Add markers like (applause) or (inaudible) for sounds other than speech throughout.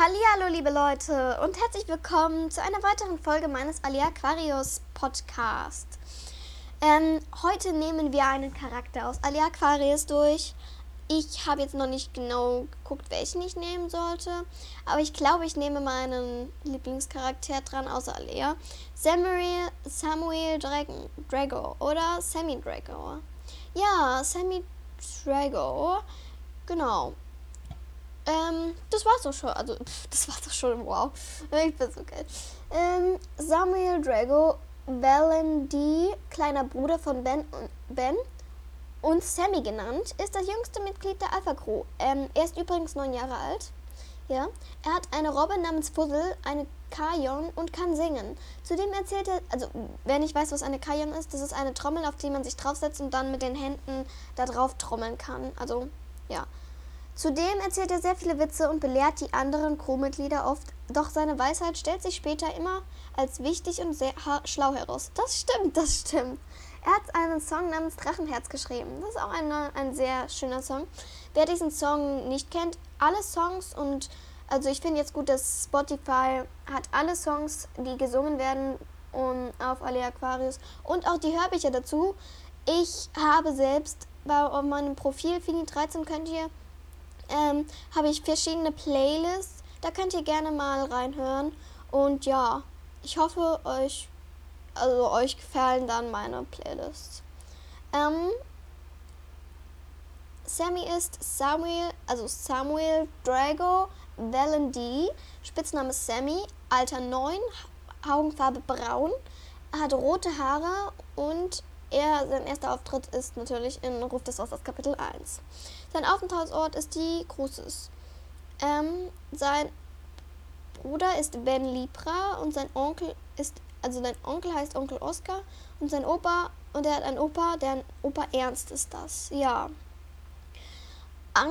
Hallo, liebe Leute und herzlich willkommen zu einer weiteren Folge meines Ali Aquarius Podcast. Ähm, heute nehmen wir einen Charakter aus Ali Aquarius durch. Ich habe jetzt noch nicht genau geguckt, welchen ich nehmen sollte, aber ich glaube, ich nehme meinen Lieblingscharakter dran, außer Alea. Samuel, Samuel Dragon, Drago oder Sammy Drago. Ja, Sammy Drago. Genau. Ähm, das war's doch schon. Also, pff, das war's doch schon. Wow. Ich bin so geil. Ähm, Samuel Drago, Valendi, kleiner Bruder von Ben und Ben und Sammy genannt, ist das jüngste Mitglied der Alpha Crew. Ähm, er ist übrigens neun Jahre alt. Ja, er hat eine Robbe namens Fuzzle, eine Kajon und kann singen. Zudem erzählt er, also wer nicht weiß, was eine Kajon ist, das ist eine Trommel, auf die man sich draufsetzt und dann mit den Händen da drauf trommeln kann. Also, ja. Zudem erzählt er sehr viele Witze und belehrt die anderen Crewmitglieder oft, doch seine Weisheit stellt sich später immer als wichtig und sehr schlau heraus. Das stimmt, das stimmt. Er hat einen Song namens Drachenherz geschrieben. Das ist auch eine, ein sehr schöner Song. Wer diesen Song nicht kennt, alle Songs und also ich finde jetzt gut, dass Spotify hat alle Songs, die gesungen werden um, auf alle Aquarius und auch die Hörbücher dazu. Ich habe selbst bei meinem Profil Fini13 könnt ihr ähm, habe ich verschiedene Playlists. Da könnt ihr gerne mal reinhören. Und ja, ich hoffe, euch, also euch gefallen dann meine Playlists. Ähm, Sammy ist Samuel, also Samuel Drago Valendi, Spitzname Sammy, Alter 9, Augenfarbe braun, hat rote Haare und er, sein erster Auftritt ist natürlich in Ruf des Wassers Kapitel 1. Sein Aufenthaltsort ist die Cruces. Ähm, sein Bruder ist Ben Libra und sein Onkel ist, also sein Onkel heißt Onkel Oscar und sein Opa, und er hat einen Opa, der Opa Ernst ist das, ja. An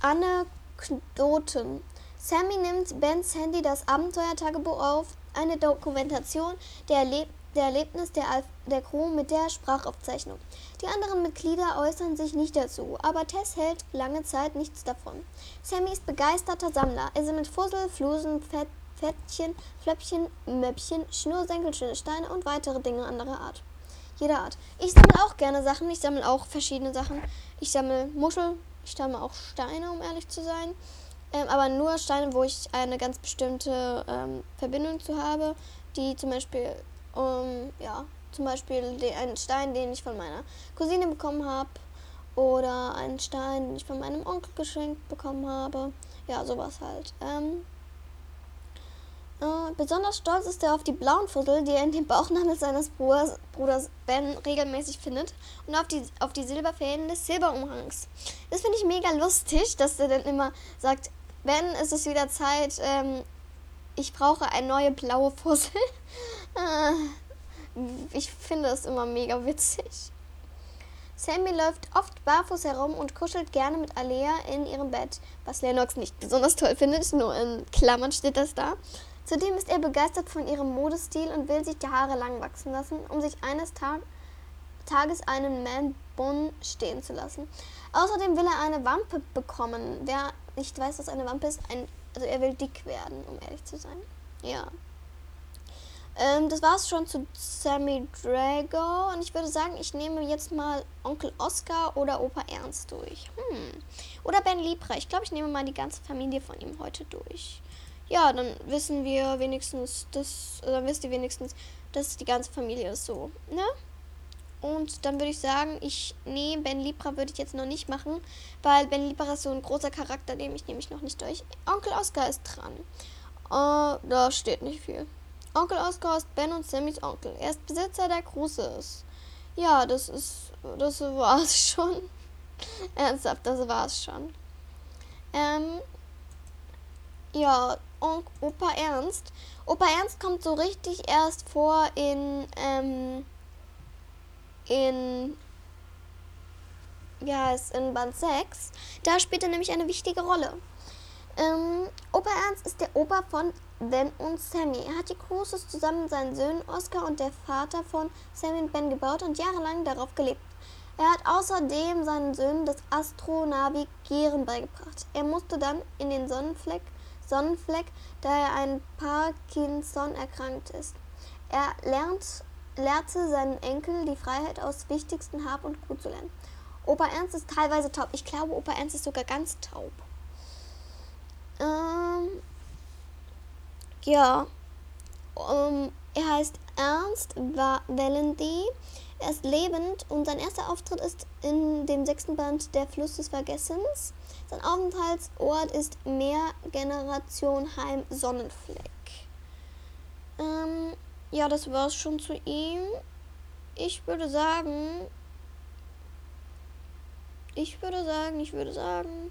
Anekdoten. Sammy nimmt Bens Handy das Abenteuertagebuch auf, eine Dokumentation der Erlebnisse der Erlebnis der, Alf der Crew mit der Sprachaufzeichnung. Die anderen Mitglieder äußern sich nicht dazu, aber Tess hält lange Zeit nichts davon. Sammy ist begeisterter Sammler. Er sammelt Fussel, Flusen, Fett, Fettchen, Flöppchen, Möppchen, Schnursenkel, schöne Steine und weitere Dinge anderer Art. Jeder Art. Ich sammle auch gerne Sachen. Ich sammle auch verschiedene Sachen. Ich sammle Muschel. Ich sammle auch Steine, um ehrlich zu sein. Ähm, aber nur Steine, wo ich eine ganz bestimmte ähm, Verbindung zu habe, die zum Beispiel um, ja, zum Beispiel den, einen Stein, den ich von meiner Cousine bekommen habe. Oder einen Stein, den ich von meinem Onkel geschenkt bekommen habe. Ja, sowas halt. Ähm, äh, besonders stolz ist er auf die blauen Fussel, die er in dem Bauchnabel seines Bruders, Bruders Ben regelmäßig findet. Und auf die, auf die Silberfäden des Silberumhangs. Das finde ich mega lustig, dass er dann immer sagt, Ben, es ist wieder Zeit, ähm, ich brauche eine neue blaue Fussel. (laughs) Ah, ich finde es immer mega witzig. Sammy läuft oft barfuß herum und kuschelt gerne mit Alea in ihrem Bett, was Lennox nicht besonders toll findet, nur in Klammern steht das da. Zudem ist er begeistert von ihrem Modestil und will sich die Haare lang wachsen lassen, um sich eines Tag Tages einen Man-Bun stehen zu lassen. Außerdem will er eine Wampe bekommen. Wer nicht weiß, was eine Wampe ist, ein, also er will dick werden, um ehrlich zu sein. Ja. Ähm, das war es schon zu Sammy Drago. Und ich würde sagen, ich nehme jetzt mal Onkel Oscar oder Opa Ernst durch. Hm. Oder Ben Libra. Ich glaube, ich nehme mal die ganze Familie von ihm heute durch. Ja, dann wissen wir wenigstens, dass, dann wisst ihr wenigstens, dass die ganze Familie ist so, ne? Und dann würde ich sagen, ich nehme Ben Libra würde ich jetzt noch nicht machen, weil Ben Libra ist so ein großer Charakter, den ich nehme ich noch nicht durch. Onkel Oscar ist dran. Uh, da steht nicht viel. Onkel Oskar ist Ben und Sammys Onkel. Er ist Besitzer der Cruises. Ja, das ist. Das war's (laughs) schon. Ernsthaft, das war's schon. Ähm. Ja, Onk Opa Ernst. Opa Ernst kommt so richtig erst vor in. Ähm, in. Ja, ist in Band 6. Da spielt er nämlich eine wichtige Rolle. Ähm, Ernst ist der Opa von Ben und Sammy. Er hat die Cruises zusammen mit seinen Söhnen Oscar und der Vater von Sammy und Ben gebaut und jahrelang darauf gelebt. Er hat außerdem seinen Söhnen das Astronavigieren beigebracht. Er musste dann in den Sonnenfleck Sonnenfleck, da er an Parkinson erkrankt ist. Er lernt, lehrte seinen Enkel die Freiheit aus wichtigsten Hab und Gut zu lernen. Opa Ernst ist teilweise taub. Ich glaube, Opa Ernst ist sogar ganz taub. Ähm, ja. Um, er heißt Ernst Valendy. Er ist lebend und sein erster Auftritt ist in dem sechsten Band Der Fluss des Vergessens. Sein Aufenthaltsort ist Mehrgenerationheim Sonnenfleck. Ähm, ja, das war's schon zu ihm. Ich würde sagen, ich würde sagen, ich würde sagen.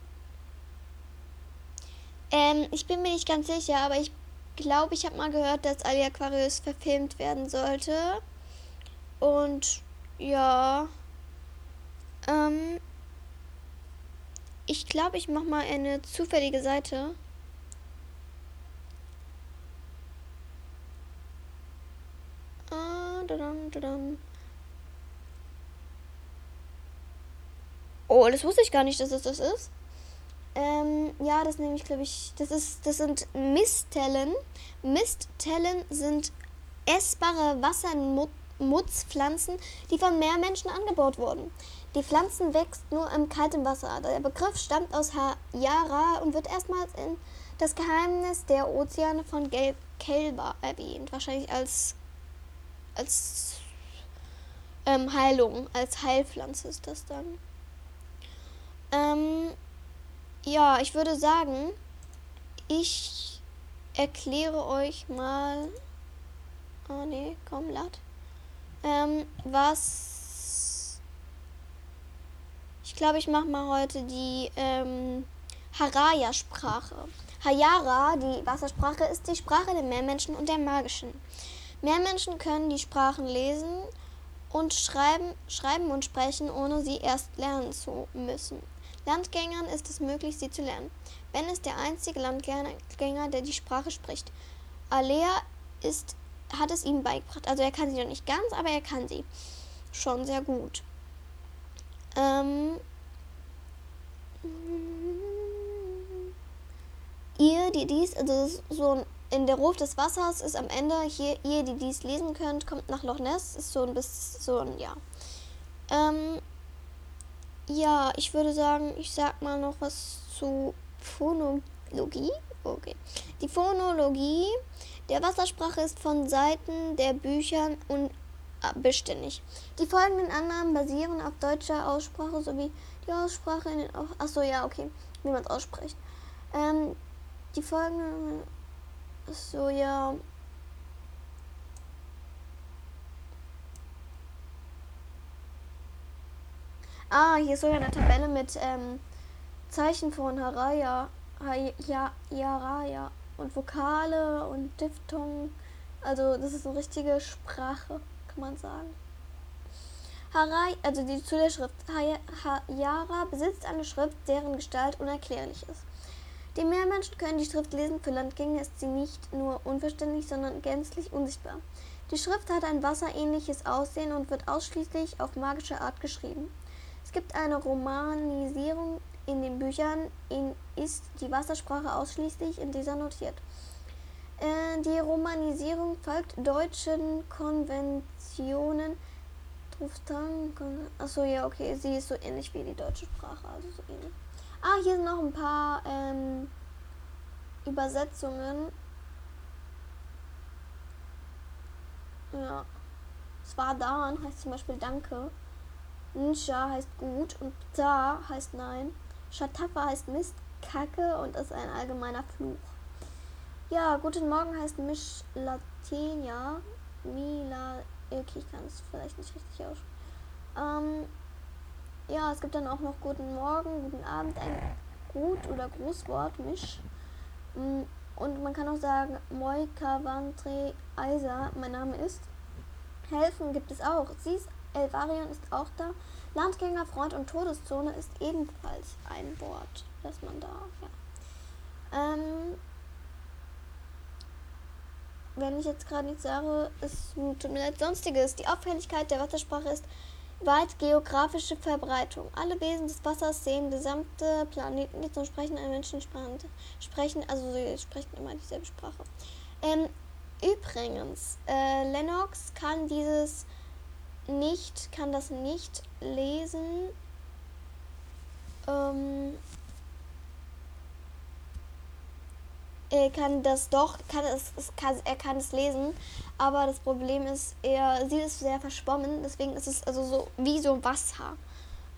Ähm, ich bin mir nicht ganz sicher, aber ich glaube, ich habe mal gehört, dass Ali Aquarius verfilmt werden sollte. Und ja. Ähm, ich glaube, ich mache mal eine zufällige Seite. Ah. Oh, das wusste ich gar nicht, dass es das ist. Ähm, ja, das nehme ich, glaube ich, das ist, das sind Mistellen. Mistellen sind essbare Wassermutzpflanzen, die von Meermenschen angebaut wurden. Die Pflanzen wächst nur im kalten Wasser. Der Begriff stammt aus Hayara und wird erstmals in das Geheimnis der Ozeane von Gelb Kelber erwähnt. Wahrscheinlich als, als ähm, Heilung, als Heilpflanze ist das dann. Ähm, ja, ich würde sagen, ich erkläre euch mal. Oh nee, komm, lad. Ähm, was. Ich glaube, ich mache mal heute die ähm, Haraya-Sprache. Hayara, die Wassersprache, ist die Sprache der Meermenschen und der Magischen. Meermenschen können die Sprachen lesen und schreiben, schreiben und sprechen, ohne sie erst lernen zu müssen. Landgängern ist es möglich, sie zu lernen. Ben ist der einzige Landgänger, der die Sprache spricht. Alea ist, hat es ihm beigebracht. Also er kann sie noch nicht ganz, aber er kann sie schon sehr gut. Ähm, ihr, die dies, also so in der Ruf des Wassers ist am Ende, hier, ihr, die dies lesen könnt, kommt nach Loch Ness, ist so ein bisschen, so ein, ja. Ähm, ja, ich würde sagen, ich sag mal noch was zu Phonologie. Okay. Die Phonologie der Wassersprache ist von Seiten der Büchern unbeständig. Die folgenden Annahmen basieren auf deutscher Aussprache sowie die Aussprache in den. Achso, ja, okay. Wie man es ausspricht. Ähm, die folgenden. Achso, ja. Ah, hier ist sogar eine Tabelle mit ähm, Zeichen von Haraya, Haraya und Vokale und Diphthong. Also das ist eine richtige Sprache, kann man sagen. Harai, also die zu der Schrift. Hayara besitzt eine Schrift, deren Gestalt unerklärlich ist. Die Meermenschen können die Schrift lesen, für Landgänger ist sie nicht nur unverständlich, sondern gänzlich unsichtbar. Die Schrift hat ein wasserähnliches Aussehen und wird ausschließlich auf magische Art geschrieben. Es gibt eine Romanisierung in den Büchern, in ist die Wassersprache ausschließlich in dieser notiert. Äh, die Romanisierung folgt deutschen Konventionen. Achso, ja, okay, sie ist so ähnlich wie die deutsche Sprache, also so ähnlich. Ah, hier sind noch ein paar ähm, Übersetzungen. Ja. Svardan heißt zum Beispiel Danke. Nsha heißt gut und Pta heißt nein. Shatafa heißt Mist, Kacke und ist ein allgemeiner Fluch. Ja, guten Morgen heißt Misch Latenia. Mila. Okay, ich kann es vielleicht nicht richtig aussprechen. Ähm, ja, es gibt dann auch noch guten Morgen, guten Abend, ein Gut- oder Grußwort, Misch. Mm, und man kann auch sagen, Moika Vantre Eisa, mein Name ist. Helfen gibt es auch. Sie ist Elvarion ist auch da. Landgänger, Freund und Todeszone ist ebenfalls ein Wort, das man da, ja. Ähm, wenn ich jetzt gerade nichts sage, ist tut mir leid, sonstiges. Die Auffälligkeit der Wassersprache ist, Weit geografische Verbreitung. Alle Wesen des Wassers sehen gesamte Planeten, die zum Sprechen an Menschen sprechen, also sie sprechen immer dieselbe Sprache. Ähm, übrigens, äh, Lennox kann dieses nicht, kann das nicht lesen. Ähm, er kann das doch, kann es, es kann, er kann es lesen, aber das Problem ist, er sieht es sehr verschwommen, deswegen ist es also so wie so Wasser.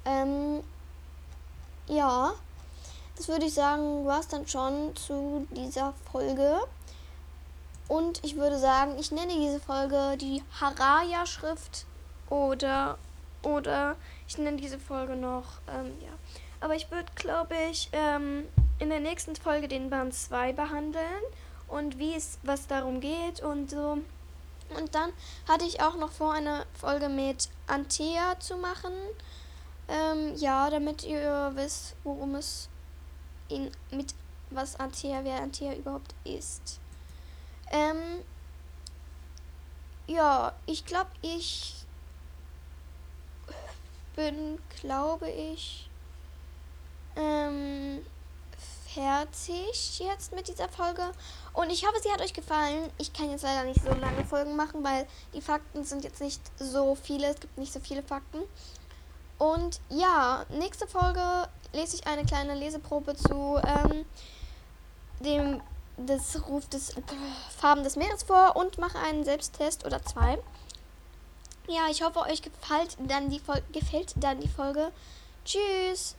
Ähm, ja, das würde ich sagen, war es dann schon zu dieser Folge. Und ich würde sagen, ich nenne diese Folge die Haraya-Schrift oder, oder ich nenne diese Folge noch, ähm, ja. Aber ich würde, glaube ich, ähm, in der nächsten Folge den Band 2 behandeln und wie es, was darum geht und so. Und dann hatte ich auch noch vor, eine Folge mit Antea zu machen. Ähm, ja, damit ihr wisst, worum es in, mit was Antea, wer Antea überhaupt ist. Ähm, ja, ich glaube, ich bin, glaube ich, ähm, fertig jetzt mit dieser Folge. Und ich hoffe, sie hat euch gefallen. Ich kann jetzt leider nicht so lange Folgen machen, weil die Fakten sind jetzt nicht so viele. Es gibt nicht so viele Fakten. Und ja, nächste Folge lese ich eine kleine Leseprobe zu ähm, dem des Ruf des äh, Farben des Meeres vor und mache einen Selbsttest oder zwei. Ja, ich hoffe, euch gefällt dann die, Fol gefällt dann die Folge. Tschüss!